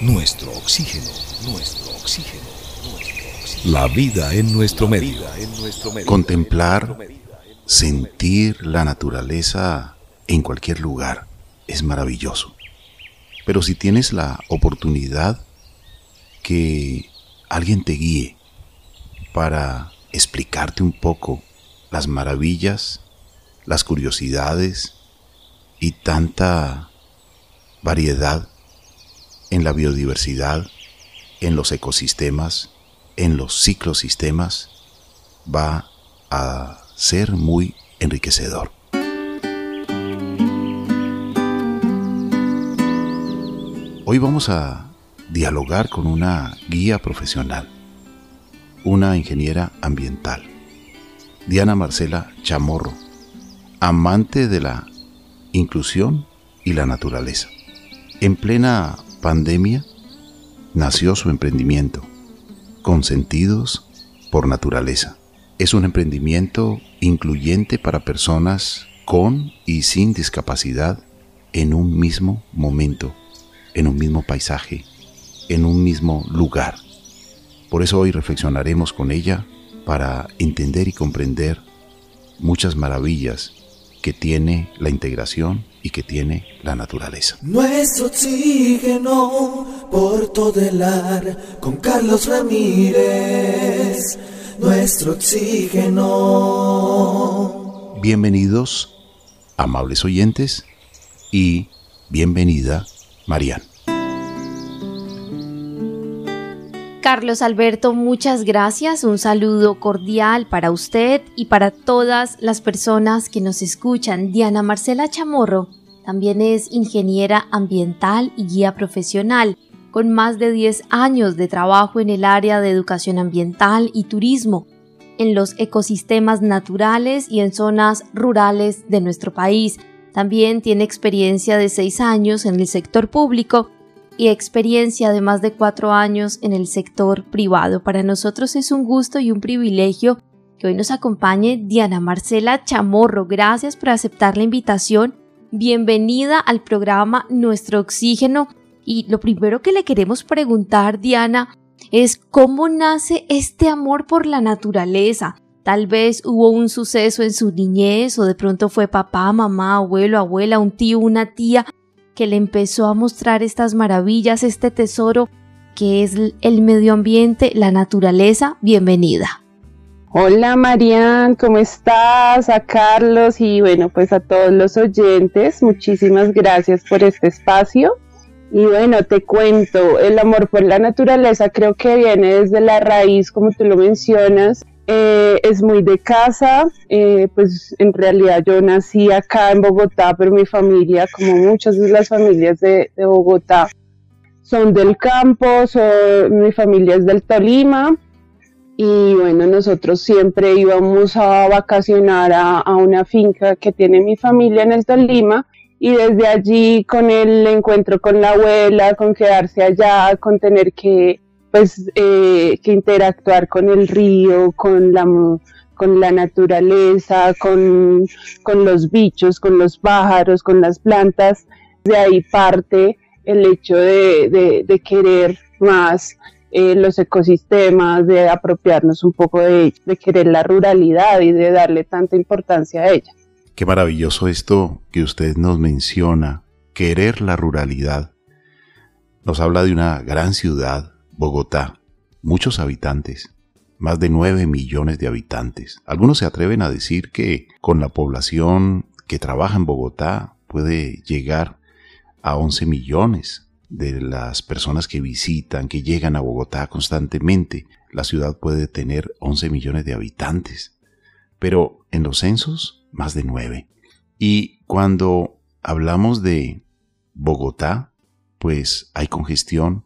nuestro oxígeno, nuestro oxígeno, La vida en nuestro medio. Contemplar, sentir la naturaleza en cualquier lugar es maravilloso. Pero si tienes la oportunidad que alguien te guíe para explicarte un poco las maravillas, las curiosidades y tanta variedad en la biodiversidad, en los ecosistemas, en los ciclosistemas, va a ser muy enriquecedor. Hoy vamos a dialogar con una guía profesional, una ingeniera ambiental, Diana Marcela Chamorro, amante de la inclusión y la naturaleza. En plena pandemia nació su emprendimiento, Consentidos por Naturaleza. Es un emprendimiento incluyente para personas con y sin discapacidad en un mismo momento, en un mismo paisaje, en un mismo lugar. Por eso hoy reflexionaremos con ella para entender y comprender muchas maravillas que tiene la integración y que tiene la naturaleza. Nuestro oxígeno por todo el ar con Carlos Ramírez. Nuestro oxígeno. Bienvenidos, amables oyentes, y bienvenida, Marian. Carlos Alberto, muchas gracias. Un saludo cordial para usted y para todas las personas que nos escuchan. Diana Marcela Chamorro también es ingeniera ambiental y guía profesional, con más de 10 años de trabajo en el área de educación ambiental y turismo, en los ecosistemas naturales y en zonas rurales de nuestro país. También tiene experiencia de 6 años en el sector público y experiencia de más de cuatro años en el sector privado. Para nosotros es un gusto y un privilegio que hoy nos acompañe Diana Marcela Chamorro. Gracias por aceptar la invitación. Bienvenida al programa Nuestro Oxígeno. Y lo primero que le queremos preguntar, Diana, es cómo nace este amor por la naturaleza. Tal vez hubo un suceso en su niñez o de pronto fue papá, mamá, abuelo, abuela, un tío, una tía que le empezó a mostrar estas maravillas, este tesoro que es el medio ambiente, la naturaleza. Bienvenida. Hola Marian, ¿cómo estás? A Carlos y bueno, pues a todos los oyentes, muchísimas gracias por este espacio. Y bueno, te cuento, el amor por la naturaleza creo que viene desde la raíz, como tú lo mencionas, eh, es muy de casa, eh, pues en realidad yo nací acá en Bogotá, pero mi familia, como muchas de las familias de, Bogotá, son del campo, mi familia es del Tolima y bueno, nosotros siempre íbamos a vacacionar a, a una finca que tiene mi familia en el Tolima y desde allí con el encuentro con la abuela, con quedarse allá, con tener que pues eh, que interactuar con el río, con la, con la naturaleza, con, los bichos, con los pájaros, con las plantas. De ahí parte el hecho de, querer más eh, los ecosistemas, de apropiarnos un poco de de querer la ruralidad y de darle tanta importancia a ella. Qué maravilloso esto que usted nos menciona, querer la ruralidad. Nos habla de una gran ciudad, Bogotá, muchos habitantes, más de 9 millones de habitantes. Algunos se atreven a decir que con la población que trabaja en Bogotá puede llegar a 11 millones de las personas que visitan, que llegan a Bogotá constantemente. La ciudad puede tener 11 millones de habitantes, pero en los censos más de 9. Y cuando hablamos de Bogotá, pues hay congestión,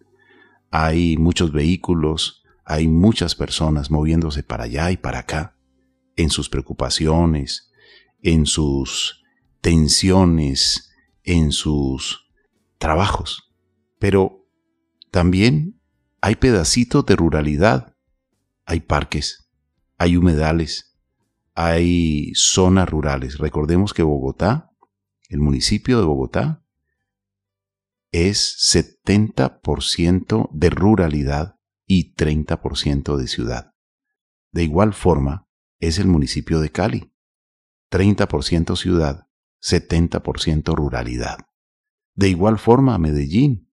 hay muchos vehículos, hay muchas personas moviéndose para allá y para acá, en sus preocupaciones, en sus tensiones, en sus trabajos. Pero también hay pedacitos de ruralidad, hay parques, hay humedales, hay zonas rurales. Recordemos que Bogotá, el municipio de Bogotá, es 70% de ruralidad y 30% de ciudad. De igual forma, es el municipio de Cali. 30% ciudad, 70% ruralidad. De igual forma, Medellín.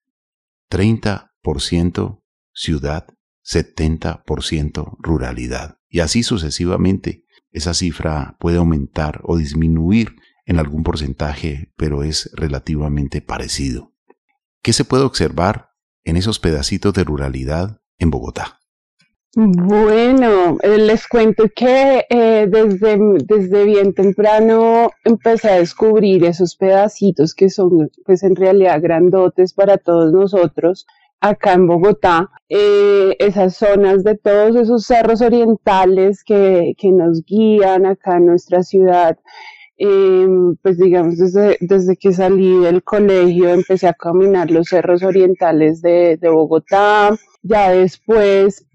30% ciudad, 70% ruralidad. Y así sucesivamente. Esa cifra puede aumentar o disminuir en algún porcentaje, pero es relativamente parecido. ¿Qué se puede observar en esos pedacitos de ruralidad en Bogotá? Bueno, eh, les cuento que eh, desde, desde bien temprano empecé a descubrir esos pedacitos que son pues en realidad grandotes para todos nosotros acá en Bogotá, eh, esas zonas de todos esos cerros orientales que, que nos guían acá en nuestra ciudad. Pues digamos, desde, desde que salí del colegio empecé a caminar los cerros orientales de, de Bogotá. Ya después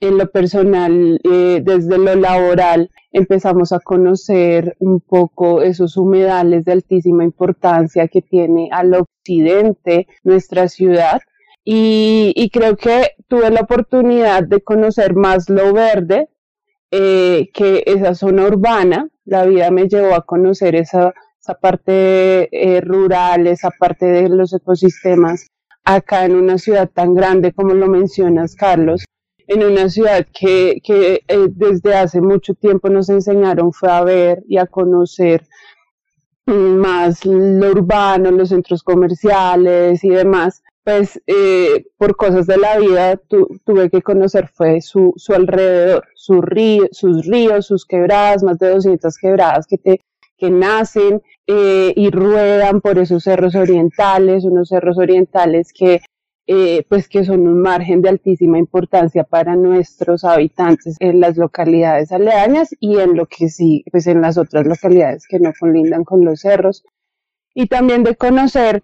en lo personal, eh, desde lo laboral, empezamos a conocer un poco esos humedales de altísima importancia que tiene al occidente nuestra ciudad. Y, creo que tuve la oportunidad de conocer más lo verde eh, que esa zona urbana. La vida me llevó a conocer esa, esa parte eh, rural, esa parte de los ecosistemas acá en una ciudad tan grande como lo mencionas, Carlos en una ciudad que, que eh, desde hace mucho tiempo nos enseñaron fue a ver y a conocer más lo urbano, los centros comerciales y demás, pues eh, por cosas de la vida tuve que conocer fue su, su alrededor, sus ríos, sus quebradas, más de 200 quebradas que, te, que nacen eh, y ruedan por esos cerros orientales, unos cerros orientales que eh, pues que son un margen de altísima importancia para nuestros habitantes en las localidades aledañas y en lo que sí, pues en las otras localidades que no colindan con los cerros. Y también de conocer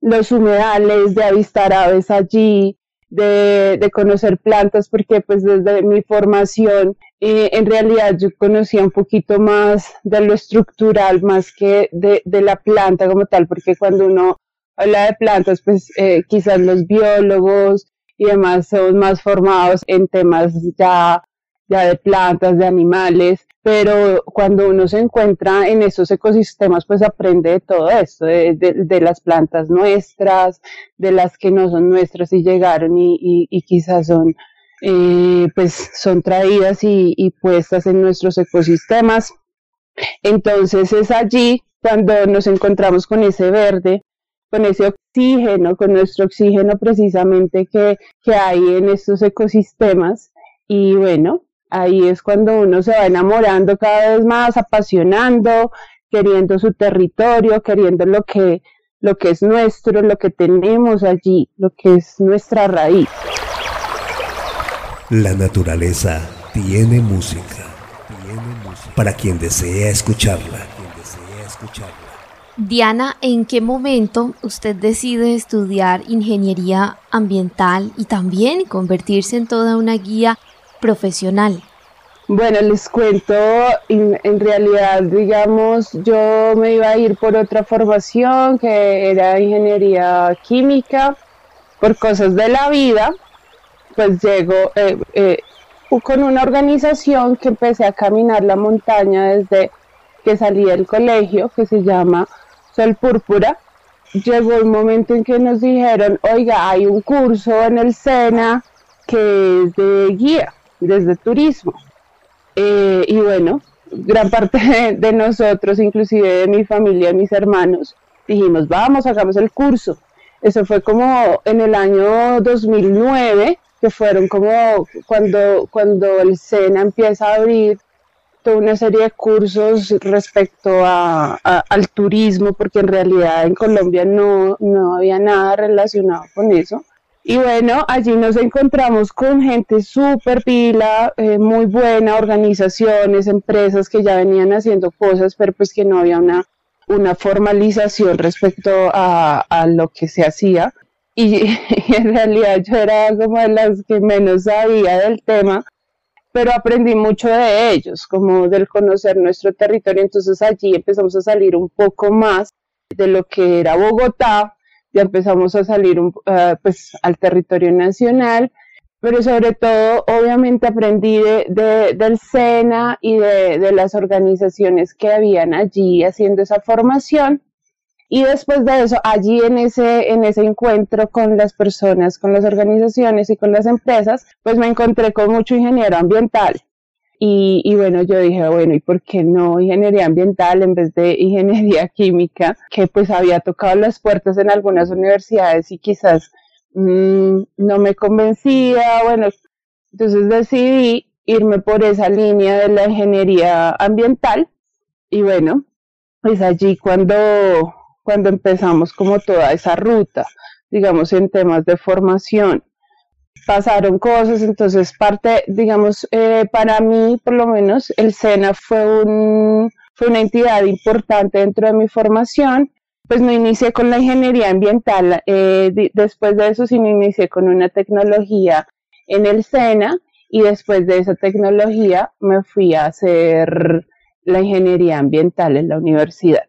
los humedales, de avistar aves allí, de, de conocer plantas, porque pues desde mi formación eh, en realidad yo conocía un poquito más de lo estructural más que de, de la planta como tal, porque cuando uno habla de plantas, pues eh, quizás los biólogos y demás son más formados en temas ya, ya de plantas, de animales, pero cuando uno se encuentra en esos ecosistemas, pues aprende de todo esto, de, las plantas nuestras, de las que no son nuestras y llegaron y, y, quizás son, eh, pues son traídas y, y puestas en nuestros ecosistemas. Entonces es allí cuando nos encontramos con ese verde con ese oxígeno, con nuestro oxígeno precisamente que, que hay en estos ecosistemas. Y bueno, ahí es cuando uno se va enamorando cada vez más, apasionando, queriendo su territorio, queriendo lo que, lo que es nuestro, lo que tenemos allí, lo que es nuestra raíz. La naturaleza tiene música. Para quien desea escucharla. Diana, ¿en qué momento usted decide estudiar ingeniería ambiental y también convertirse en toda una guía profesional? Bueno, les cuento, en, realidad, digamos, yo me iba a ir por otra formación que era ingeniería química, por cosas de la vida, pues llego eh, eh, con una organización que empecé a caminar la montaña desde que salí del colegio, que se llama Sol Púrpura, llegó un momento en que nos dijeron, oiga, hay un curso en el SENA que es de guía, desde turismo. Eh, y bueno, gran parte de, nosotros, inclusive de mi familia, mis hermanos, dijimos, vamos, hagamos el curso. Eso fue como en el año 2009, que fueron como cuando, cuando el SENA empieza a abrir una serie de cursos respecto a, al turismo, porque en realidad en Colombia no, no había nada relacionado con eso. Y bueno, allí nos encontramos con gente súper pila, eh, muy buena, organizaciones, empresas que ya venían haciendo cosas, pero pues que no había una, una formalización respecto a, a lo que se hacía. Y, y, en realidad yo era como de las que menos sabía del tema, pero aprendí mucho de ellos, como del conocer nuestro territorio. Entonces allí empezamos a salir un poco más de lo que era Bogotá, ya empezamos a salir uh, pues al territorio nacional, pero sobre todo obviamente aprendí de, del SENA y de, de las organizaciones que habían allí haciendo esa formación. Y después de eso, allí en ese, en ese encuentro con las personas, con las organizaciones y con las empresas, pues me encontré con mucho ingeniero ambiental. Y, bueno, yo dije, bueno, ¿y por qué no ingeniería ambiental en vez de ingeniería química? Que pues había tocado las puertas en algunas universidades y quizás mmm, no me convencía. Bueno, entonces decidí irme por esa línea de la ingeniería ambiental. Y bueno, pues allí cuando, cuando empezamos como toda esa ruta, digamos, en temas de formación pasaron cosas, entonces parte, digamos, eh, para mí por lo menos el SENA fue, un, una entidad importante dentro de mi formación. Pues me inicié con la ingeniería ambiental, eh, después de eso sí me inicié con una tecnología en el SENA y después de esa tecnología me fui a hacer la ingeniería ambiental en la universidad.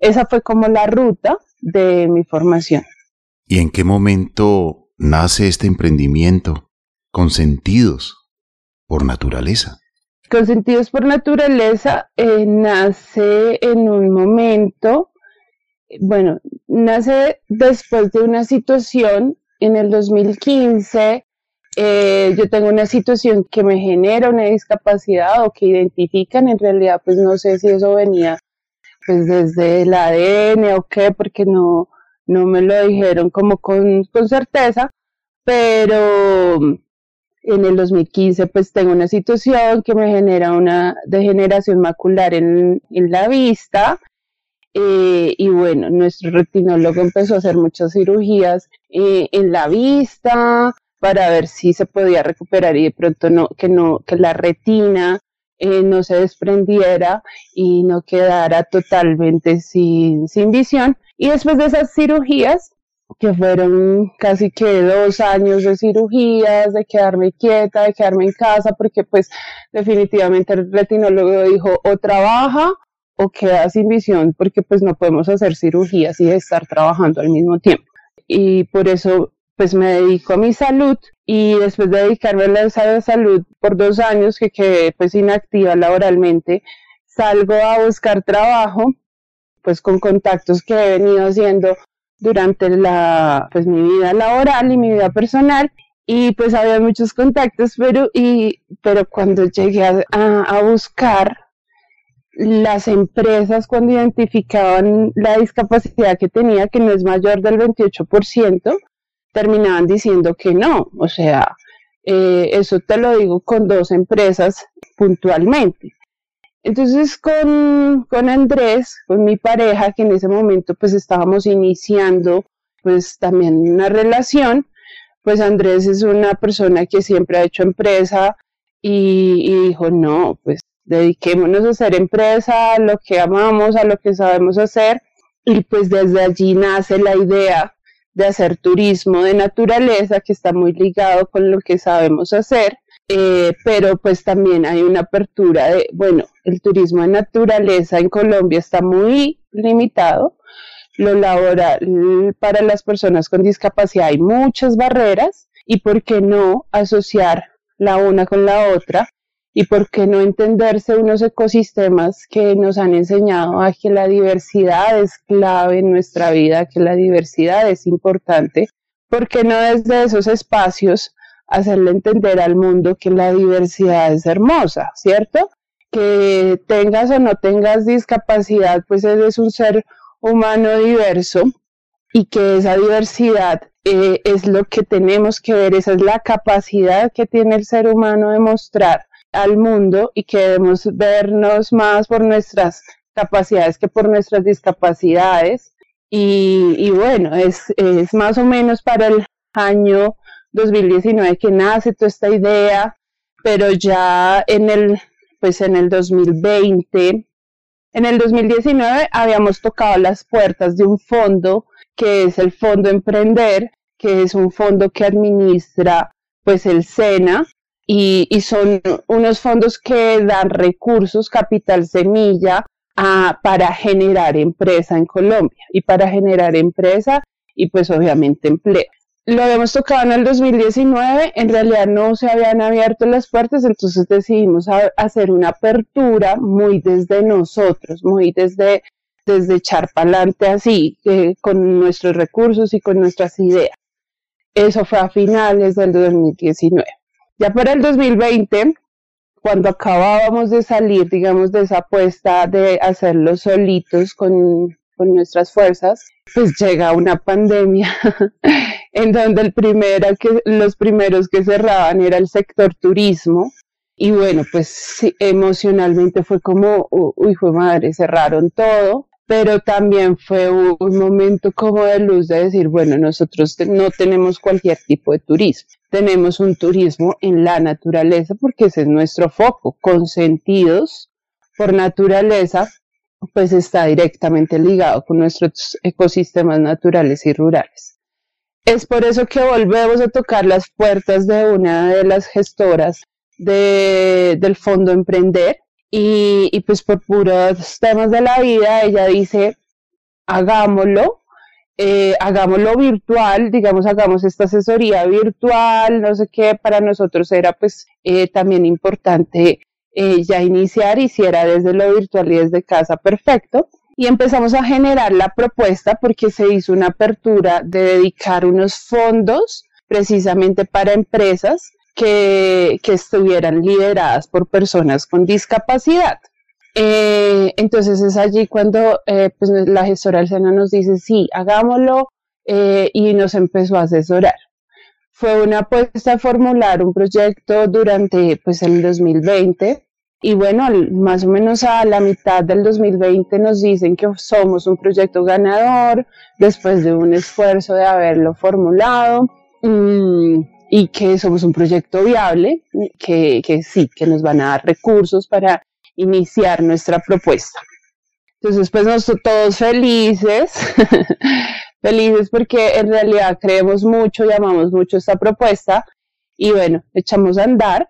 Esa fue como la ruta de mi formación. ¿Y en qué momento nace este emprendimiento con sentidos por naturaleza? Con sentidos por naturaleza eh, nace en un momento, bueno, nace después de una situación en el 2015. Eh, yo tengo una situación que me genera una discapacidad o que identifican, en realidad pues no sé si eso venía pues desde el ADN o qué, porque no, no me lo dijeron como con, con certeza, pero en el 2015 pues tengo una situación que me genera una degeneración macular en, en la vista eh, y bueno, nuestro retinólogo empezó a hacer muchas cirugías eh, en la vista para ver si se podía recuperar y de pronto no, que no, que la retina eh, no se desprendiera y no quedara totalmente sin, sin visión. Y después de esas cirugías, que fueron casi que dos años de cirugías, de quedarme quieta, de quedarme en casa, porque pues definitivamente el retinólogo dijo o trabaja o queda sin visión, porque pues no podemos hacer cirugías y estar trabajando al mismo tiempo. Y por eso pues me dedico a mi salud y después de dedicarme a la salud por dos años que quedé pues inactiva laboralmente, salgo a buscar trabajo pues con contactos que he venido haciendo durante la pues mi vida laboral y mi vida personal y pues había muchos contactos pero y pero cuando llegué a, a buscar las empresas cuando identificaban la discapacidad que tenía que no es mayor del 28% terminaban diciendo que no. O sea, eh, eso te lo digo con dos empresas puntualmente. Entonces con, con Andrés, con mi pareja, que en ese momento pues estábamos iniciando pues también una relación, pues Andrés es una persona que siempre ha hecho empresa y, y dijo, no, pues dediquémonos a hacer empresa, a lo que amamos, a lo que sabemos hacer. Y pues desde allí nace la idea de hacer turismo de naturaleza que está muy ligado con lo que sabemos hacer, eh, pero pues también hay una apertura de, bueno, el turismo de naturaleza en Colombia está muy limitado, lo laboral para las personas con discapacidad hay muchas barreras. Y por qué no asociar la una con la otra y por qué no entenderse unos ecosistemas que nos han enseñado a que la diversidad es clave en nuestra vida, que la diversidad es importante, ¿por qué no desde esos espacios hacerle entender al mundo que la diversidad es hermosa, ¿cierto? Que tengas o no tengas discapacidad, pues eres un ser humano diverso y que esa diversidad eh, es lo que tenemos que ver, esa es la capacidad que tiene el ser humano de mostrar al mundo y que debemos vernos más por nuestras capacidades que por nuestras discapacidades. Y, bueno, es, es más o menos para el año 2019 que nace toda esta idea, pero ya en el, pues en el 2020, en el 2019 habíamos tocado las puertas de un fondo que es el Fondo Emprender, que es un fondo que administra pues el SENA y, son unos fondos que dan recursos, capital semilla, para generar empresa en Colombia. Y para generar empresa y pues obviamente empleo. Lo habíamos tocado en el 2019, en realidad no se habían abierto las puertas, entonces decidimos hacer una apertura muy desde nosotros, muy desde, desde echar para adelante así, con nuestros recursos y con nuestras ideas. Eso fue a finales del 2019. Ya para el 2020, cuando acabábamos de salir, digamos, de esa apuesta de hacerlo solitos con, con nuestras fuerzas, pues llega una pandemia en donde el primero que, los primeros que cerraban era el sector turismo. Y bueno, pues emocionalmente fue como, uy, fue madre, cerraron todo, pero también fue un momento como de luz de decir, bueno, nosotros no tenemos cualquier tipo de turismo, tenemos un turismo en la naturaleza porque ese es nuestro foco, con sentidos por naturaleza, pues está directamente ligado con nuestros ecosistemas naturales y rurales. Es por eso que volvemos a tocar las puertas de una de las gestoras del Fondo Emprender y, pues por puros temas de la vida ella dice, hagámoslo, eh, hagámoslo virtual, digamos, hagamos esta asesoría virtual, no sé qué, para nosotros era pues eh, también importante eh, ya iniciar, hiciera desde lo virtual y desde casa, perfecto. Y empezamos a generar la propuesta porque se hizo una apertura de dedicar unos fondos precisamente para empresas que, estuvieran lideradas por personas con discapacidad. Eh, entonces es allí cuando eh, pues, la gestora del SENA nos dice, sí, hagámoslo, y nos empezó a asesorar. Fue una apuesta a formular un proyecto durante pues, el 2020 y bueno, más o menos a la mitad del 2020 nos dicen que somos un proyecto ganador después de un esfuerzo de haberlo formulado mm, y que somos un proyecto viable, que, que sí, que nos van a dar recursos para iniciar nuestra propuesta. Entonces, pues nosotros todos felices, felices porque en realidad creemos mucho y amamos mucho esta propuesta y bueno, echamos a andar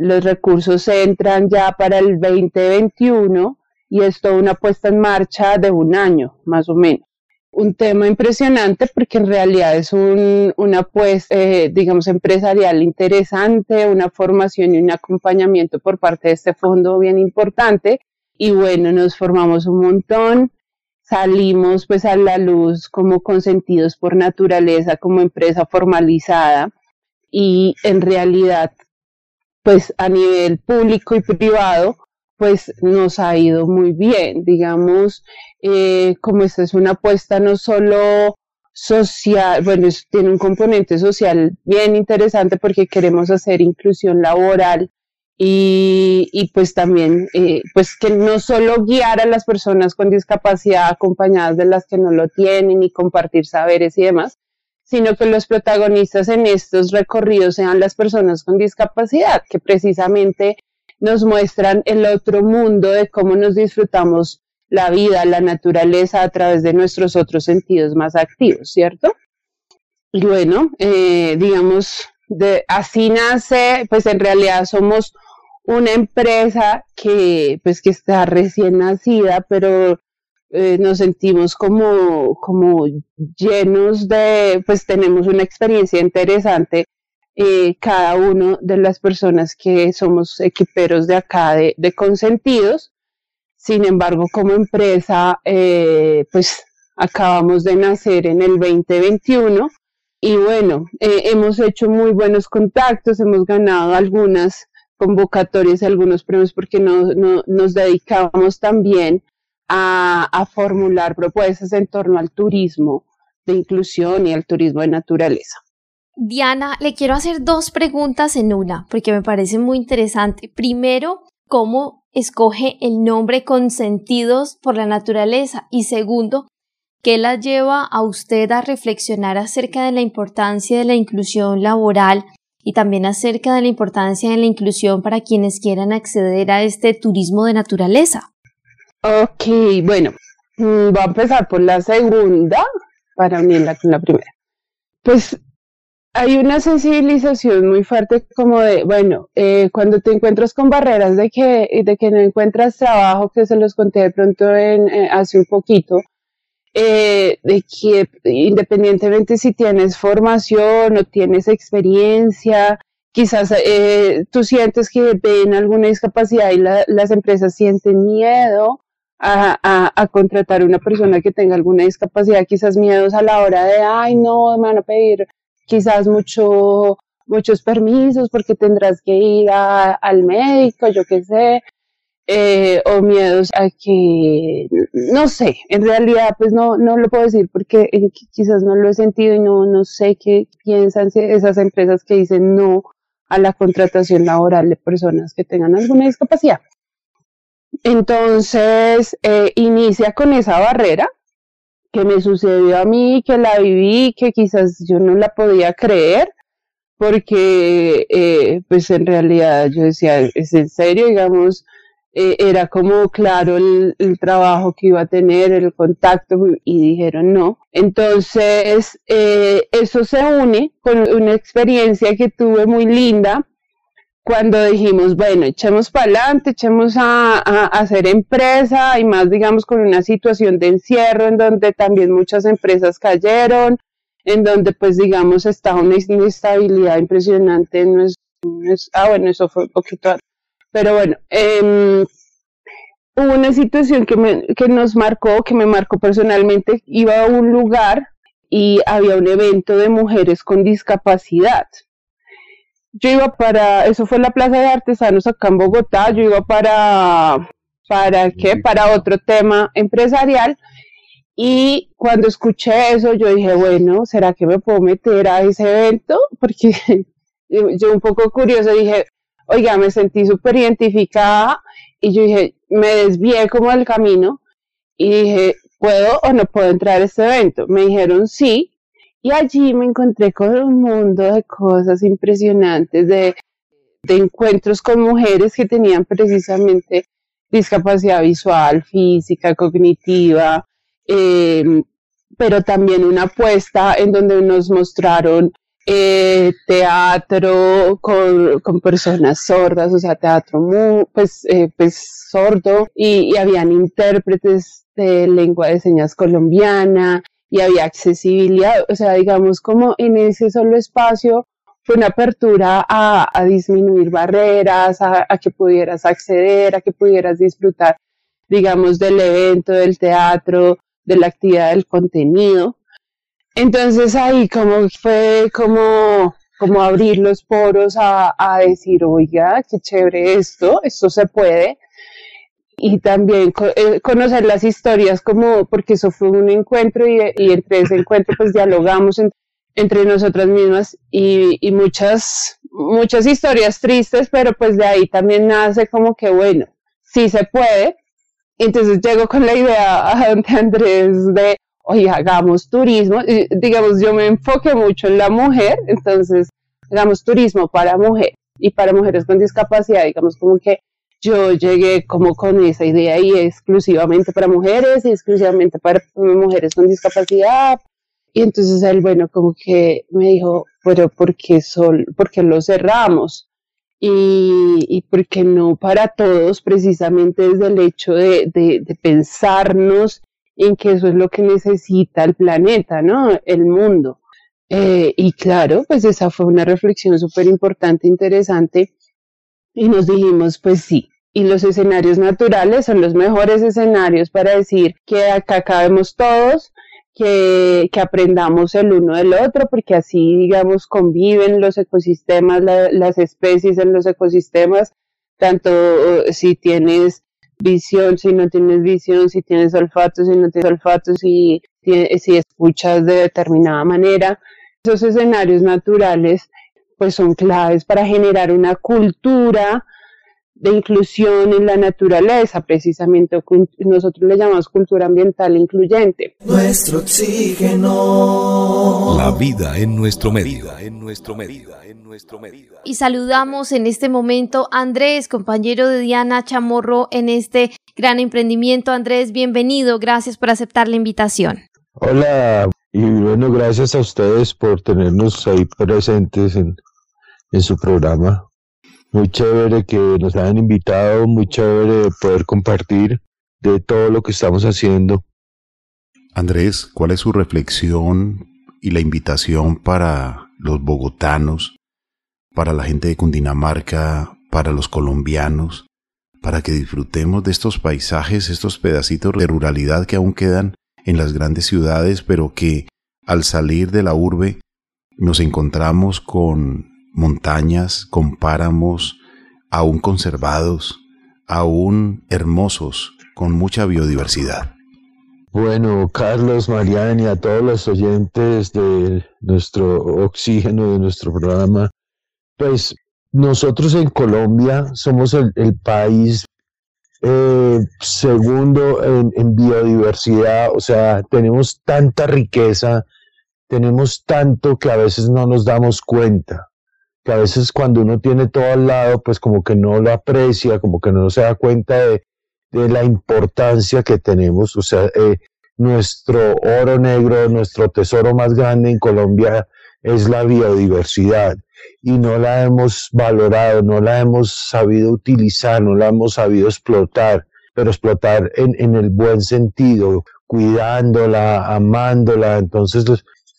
los recursos entran ya para el 2021 y es toda una puesta en marcha de un año, más o menos. Un tema impresionante porque en realidad es un, una puesta, eh, digamos, empresarial interesante, una formación y un acompañamiento por parte de este fondo bien importante. Y bueno, nos formamos un montón, salimos pues a la luz como consentidos por naturaleza, como empresa formalizada y en realidad pues a nivel público y privado, pues nos ha ido muy bien. Digamos, eh, como esta es una apuesta no solo social, bueno, tiene un componente social bien interesante porque queremos hacer inclusión laboral y, y pues también, eh, pues que no solo guiar a las personas con discapacidad acompañadas de las que no lo tienen y compartir saberes y demás, sino que los protagonistas en estos recorridos sean las personas con discapacidad, que precisamente nos muestran el otro mundo de cómo nos disfrutamos la vida, la naturaleza a través de nuestros otros sentidos más activos, ¿cierto? Y bueno, eh, digamos, de, así nace, pues en realidad somos una empresa que, pues que está recién nacida, pero eh, nos sentimos como, como llenos de, pues tenemos una experiencia interesante eh, cada uno de las personas que somos equiperos de acá de, consentidos. Sin embargo, como empresa, eh, pues acabamos de nacer en el 2021 y bueno, hemos hecho muy buenos contactos, hemos ganado algunas convocatorias, algunos premios porque no, nos dedicamos también a, formular propuestas en torno al turismo de inclusión y al turismo de naturaleza. Diana, le quiero hacer dos preguntas en una, porque me parece muy interesante. Primero, ¿cómo escoge el nombre Consentidos por la Naturaleza? Y segundo, ¿qué la lleva a usted a reflexionar acerca de la importancia de la inclusión laboral y también acerca de la importancia de la inclusión para quienes quieran acceder a este turismo de naturaleza? Ok, bueno, mm, voy a empezar por la segunda para unirla con la primera. Pues hay una sensibilización muy fuerte como de, bueno, eh, cuando te encuentras con barreras de que, de que no encuentras trabajo, que se los conté de pronto en, eh, hace un poquito, eh, de que independientemente si tienes formación o tienes experiencia, quizás eh, tú sientes que ven alguna discapacidad y las empresas sienten miedo a, a, contratar a una persona que tenga alguna discapacidad, quizás miedos a la hora de, ay, no, me van a pedir quizás mucho, muchos permisos porque tendrás que ir al médico, yo qué sé, eh, o miedos a que, no sé, en realidad pues no, no lo puedo decir porque eh, quizás no lo he sentido y no, no sé qué piensan esas empresas que dicen no a la contratación laboral de personas que tengan alguna discapacidad. Entonces, eh, inicia con esa barrera que me sucedió a mí, que la viví, que quizás yo no la podía creer, porque pues en realidad yo decía, es en serio, digamos, eh, era como claro el, trabajo que iba a tener, el contacto, y dijeron no. Entonces, eh, eso se une con una experiencia que tuve muy linda cuando dijimos, bueno, echemos para adelante, echemos a, hacer empresa y más, digamos, con una situación de encierro en donde también muchas empresas cayeron, en donde, pues, digamos, está una inestabilidad impresionante. No es, ah, bueno, eso fue un poquito pero bueno, eh, hubo una situación que, me, que nos marcó, que me marcó personalmente. Iba a un lugar y había un evento de mujeres con discapacidad. Yo iba para, eso fue la Plaza de Artesanos acá en Bogotá, yo iba para, ¿para qué? Para otro tema empresarial. Y cuando escuché eso, yo dije, bueno, ¿será que me puedo meter a ese evento? Porque yo un poco curioso dije, oiga, me sentí súper identificada y yo dije, me desvié como del camino y dije, ¿puedo o no puedo entrar a este evento? Me dijeron sí y allí me encontré con un mundo de cosas impresionantes, de, encuentros con mujeres que tenían precisamente discapacidad visual, física, cognitiva, em, pero también una apuesta en donde nos mostraron eh, teatro con, personas sordas, o sea, teatro muy, pues, eh, pues sordo, y, habían intérpretes de lengua de señas colombiana, y había accesibilidad, o sea, digamos, como en ese solo espacio fue una apertura a, disminuir barreras, a, a, que pudieras acceder, a que pudieras disfrutar, digamos, del evento, del teatro, de la actividad del contenido. Entonces ahí como fue como, como abrir los poros a, decir, oiga, qué chévere esto, esto se puede. Y también eh, conocer las historias como, porque eso fue un encuentro y, entre ese encuentro pues dialogamos entre nosotras mismas y, y muchas, muchas historias tristes, pero pues de ahí también nace como que bueno, sí se puede. Entonces llego con la idea ante Andrés de, oye, hagamos turismo, digamos, yo me enfoqué mucho en la mujer, entonces, hagamos turismo para mujer y para mujeres con discapacidad, digamos, como que yo llegué como con esa idea y exclusivamente para mujeres y exclusivamente para mujeres con discapacidad. Y entonces él, bueno, como que me dijo, pero ¿por qué, sol, por qué lo cerramos? Y, y por no para todos, precisamente desde el hecho de, de, de pensarnos en que eso es lo que necesita el planeta, ¿no? El mundo. Eh, y claro, pues esa fue una reflexión súper importante, interesante. Y nos dijimos, pues sí, y los escenarios naturales son los mejores escenarios para decir que acá cabemos todos, que, que aprendamos el uno del otro, porque así, digamos, conviven los ecosistemas, las especies en los ecosistemas, tanto eh, si tienes visión, si no tienes visión, si tienes olfato, si no tienes olfato, si, si escuchas de determinada manera. Esos escenarios naturales pues son claves para generar una cultura de inclusión en la naturaleza, precisamente nosotros le llamamos cultura ambiental incluyente. Nuestro oxígeno. La vida en nuestro medio. En nuestro medio. En nuestro medio. Y saludamos en este momento a Andrés, compañero de Diana Chamorro en este gran emprendimiento. Andrés, bienvenido. Gracias por aceptar la invitación. Hola, y bueno, gracias a ustedes por tenernos ahí presentes en, en su programa muy chévere que nos hayan invitado, muy chévere poder compartir de todo lo que estamos haciendo. Andrés, ¿cuál es su reflexión y la invitación para los bogotanos, para la gente de Cundinamarca, para los colombianos, para que disfrutemos de estos paisajes, estos pedacitos de ruralidad que aún quedan en las grandes ciudades, pero que al salir de la urbe nos encontramos con montañas, con páramos aún conservados, aún hermosos, con mucha biodiversidad. Bueno, Carlos, Mariana y a todos los oyentes de nuestro oxígeno, de nuestro programa, pues nosotros en Colombia somos el, país eh, segundo en, biodiversidad, o sea, tenemos tanta riqueza, tenemos tanto que a veces no nos damos cuenta, que a veces cuando uno tiene todo al lado, pues como que no lo aprecia, como que no se da cuenta de, la importancia que tenemos, o sea, eh, nuestro oro negro, nuestro tesoro más grande en Colombia es la biodiversidad y no la hemos valorado, no la hemos sabido utilizar, no la hemos sabido explotar, pero explotar en, en el buen sentido, cuidándola, amándola. Entonces,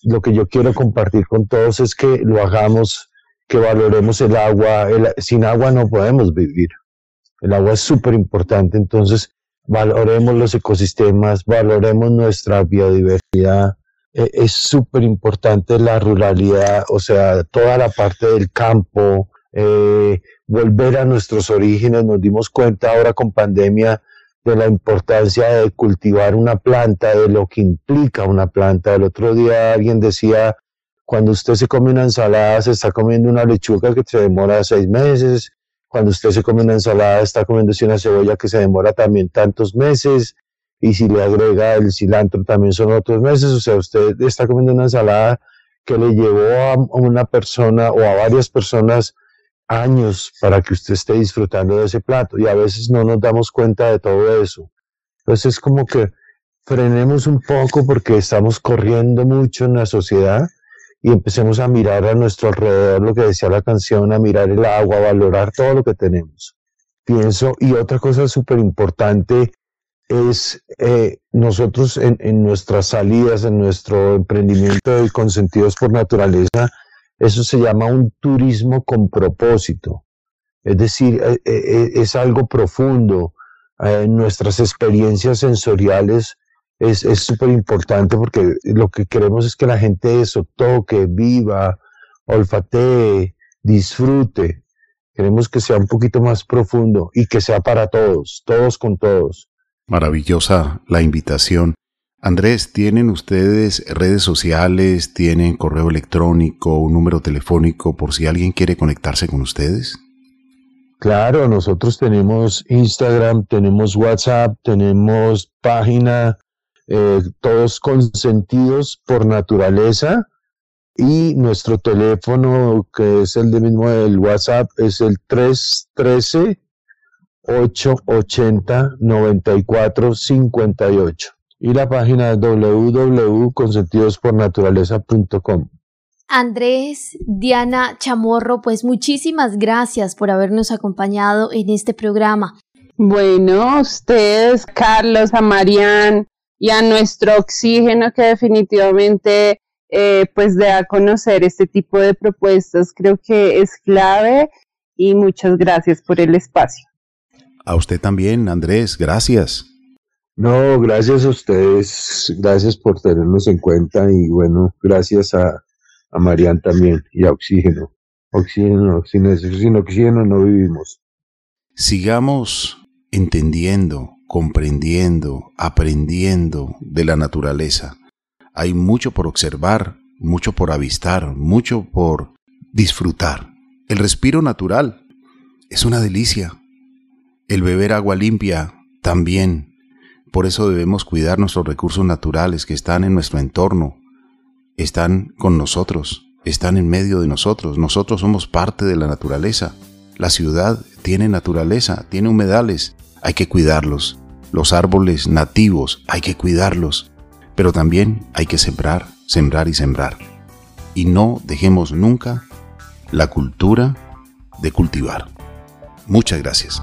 lo que yo quiero compartir con todos es que lo hagamos, que valoremos el agua. sin agua no podemos vivir. El agua es súper importante, entonces valoremos los ecosistemas, valoremos nuestra biodiversidad. E, es súper importante la ruralidad, o sea, toda la parte del campo, eh, volver a nuestros orígenes. Nos dimos cuenta ahora con pandemia de la importancia de cultivar una planta, de lo que implica una planta. El otro día alguien decía, cuando usted se come una ensalada, se está comiendo una lechuga que se demora seis meses, cuando usted se come una ensalada, está comiéndose una cebolla que se demora también tantos meses. Y si le agrega el cilantro, también son otros meses. O sea, usted está comiendo una ensalada que le llevó a una persona o a varias personas años para que usted esté disfrutando de ese plato. Y a veces no nos damos cuenta de todo eso. Entonces es como que frenemos un poco porque estamos corriendo mucho en la sociedad y empecemos a mirar a nuestro alrededor, lo que decía la canción, a mirar el agua, a valorar todo lo que tenemos. Pienso, y otra cosa súper importante es eh, nosotros en, en, nuestras salidas, en nuestro emprendimiento de consentidos por naturaleza, eso se llama un turismo con propósito. Es decir, eh, eh, es algo profundo. nuestras experiencias sensoriales es súper importante porque lo que queremos es que la gente eso toque, viva, olfatee, disfrute. Queremos que sea un poquito más profundo y que sea para todos, todos con todos. Maravillosa la invitación. Andrés, ¿tienen ustedes redes sociales? ¿Tienen correo electrónico, un número telefónico por si alguien quiere conectarse con ustedes? Claro, nosotros tenemos Instagram, tenemos WhatsApp, tenemos página eh, todos consentidos por naturaleza y nuestro teléfono que es el de mismo del WhatsApp es el 313 880 9458 y la página es www.consentidospornaturaleza.com. Andrés, Diana Chamorro, pues muchísimas gracias por habernos acompañado en este programa. Bueno, ustedes, Carlos, a Marian, y a nuestro oxígeno que definitivamente eh, pues de a conocer este tipo de propuestas creo que es clave y muchas gracias por el espacio. A usted también, Andrés, gracias. No, gracias a ustedes, gracias por tenernos en cuenta y bueno, gracias a, a Marian también y a Oxígeno. Oxígeno, sin, sin oxígeno no vivimos. Sigamos entendiendo comprendiendo, aprendiendo de la naturaleza. Hay mucho por observar, mucho por avistar, mucho por disfrutar. El respiro natural es una delicia. El beber agua limpia también. Por eso debemos cuidar nuestros recursos naturales que están en nuestro entorno, están con nosotros, están en medio de nosotros. Nosotros somos parte de la naturaleza. La ciudad tiene naturaleza, tiene humedales, hay que cuidarlos. Los árboles nativos hay que cuidarlos, pero también hay que sembrar, sembrar y sembrar. Y no dejemos nunca la cultura de cultivar. Muchas gracias.